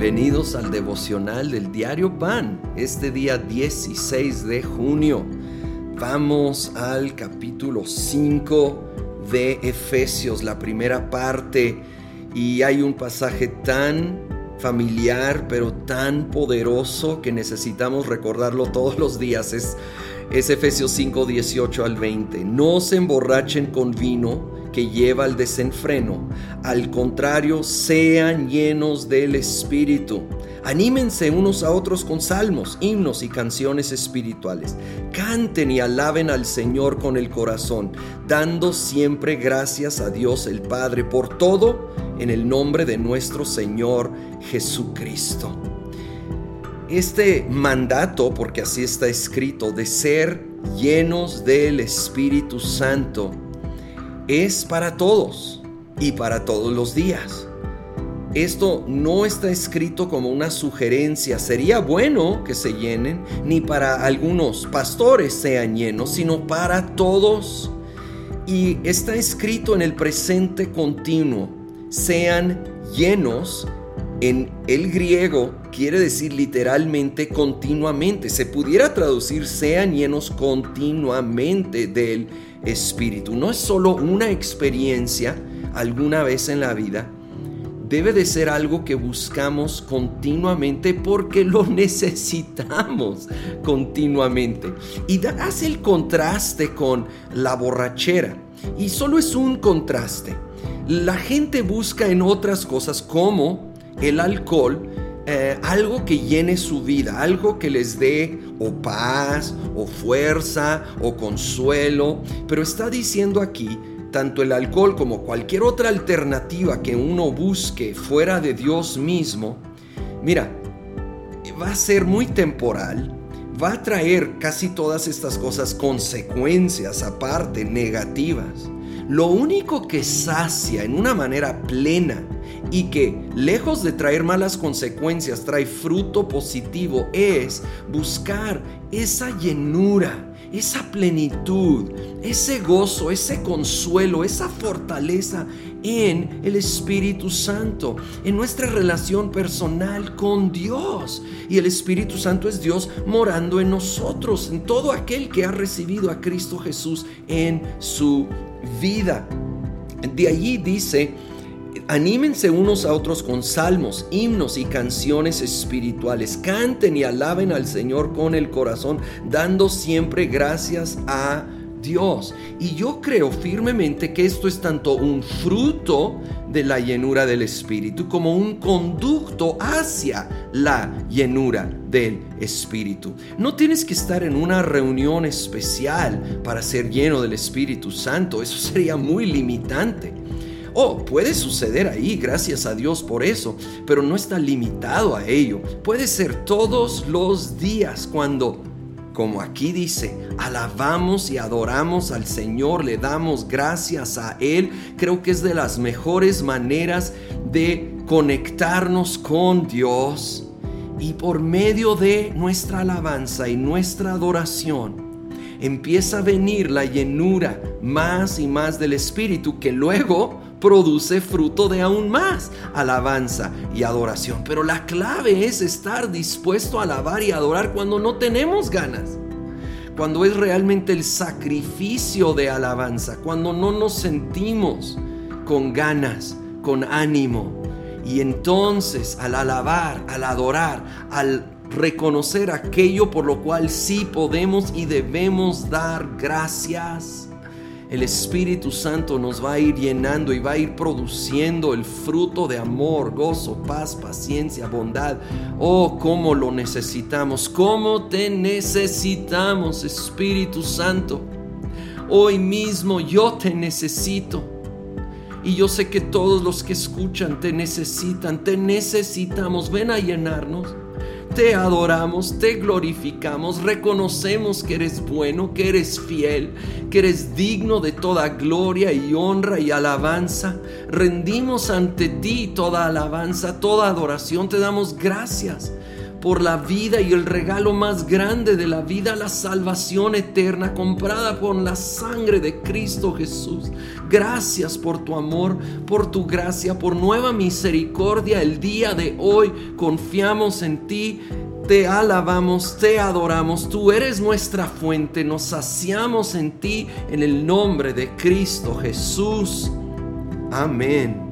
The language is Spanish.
Bienvenidos al devocional del diario Pan, este día 16 de junio. Vamos al capítulo 5 de Efesios, la primera parte, y hay un pasaje tan familiar, pero tan poderoso que necesitamos recordarlo todos los días. Es, es Efesios 5, 18 al 20. No se emborrachen con vino que lleva al desenfreno. Al contrario, sean llenos del Espíritu. Anímense unos a otros con salmos, himnos y canciones espirituales. Canten y alaben al Señor con el corazón, dando siempre gracias a Dios el Padre por todo en el nombre de nuestro Señor Jesucristo. Este mandato, porque así está escrito, de ser llenos del Espíritu Santo, es para todos y para todos los días. Esto no está escrito como una sugerencia, sería bueno que se llenen, ni para algunos pastores sean llenos, sino para todos. Y está escrito en el presente continuo, sean llenos en el griego quiere decir literalmente continuamente. Se pudiera traducir sean llenos continuamente del Espíritu. No es solo una experiencia alguna vez en la vida. Debe de ser algo que buscamos continuamente porque lo necesitamos continuamente. Y hace el contraste con la borrachera. Y solo es un contraste. La gente busca en otras cosas como el alcohol eh, algo que llene su vida, algo que les dé o paz, o fuerza, o consuelo. Pero está diciendo aquí, tanto el alcohol como cualquier otra alternativa que uno busque fuera de Dios mismo, mira, va a ser muy temporal, va a traer casi todas estas cosas consecuencias aparte negativas. Lo único que sacia en una manera plena y que, lejos de traer malas consecuencias, trae fruto positivo, es buscar esa llenura, esa plenitud, ese gozo, ese consuelo, esa fortaleza en el Espíritu Santo, en nuestra relación personal con Dios. Y el Espíritu Santo es Dios morando en nosotros, en todo aquel que ha recibido a Cristo Jesús en su vida. De allí dice, anímense unos a otros con salmos, himnos y canciones espirituales. Canten y alaben al Señor con el corazón, dando siempre gracias a Dios. Y yo creo firmemente que esto es tanto un fruto de la llenura del Espíritu como un conducto hacia la llenura del Espíritu. No tienes que estar en una reunión especial para ser lleno del Espíritu Santo. Eso sería muy limitante. Oh, puede suceder ahí, gracias a Dios por eso, pero no está limitado a ello. Puede ser todos los días cuando como aquí dice, alabamos y adoramos al Señor, le damos gracias a Él. Creo que es de las mejores maneras de conectarnos con Dios. Y por medio de nuestra alabanza y nuestra adoración, empieza a venir la llenura más y más del Espíritu que luego produce fruto de aún más alabanza y adoración. Pero la clave es estar dispuesto a alabar y adorar cuando no tenemos ganas. Cuando es realmente el sacrificio de alabanza, cuando no nos sentimos con ganas, con ánimo. Y entonces al alabar, al adorar, al reconocer aquello por lo cual sí podemos y debemos dar gracias el Espíritu Santo nos va a ir llenando y va a ir produciendo el fruto de amor, gozo, paz, paciencia, bondad. Oh, cómo lo necesitamos, cómo te necesitamos, Espíritu Santo. Hoy mismo yo te necesito. Y yo sé que todos los que escuchan te necesitan, te necesitamos. Ven a llenarnos te adoramos, te glorificamos, reconocemos que eres bueno, que eres fiel, que eres digno de toda gloria y honra y alabanza. Rendimos ante ti toda alabanza, toda adoración, te damos gracias por la vida y el regalo más grande de la vida, la salvación eterna comprada con la sangre de Cristo Jesús. Gracias por tu amor, por tu gracia, por nueva misericordia. El día de hoy confiamos en ti te alabamos, te adoramos, tú eres nuestra fuente, nos saciamos en ti en el nombre de Cristo Jesús. Amén.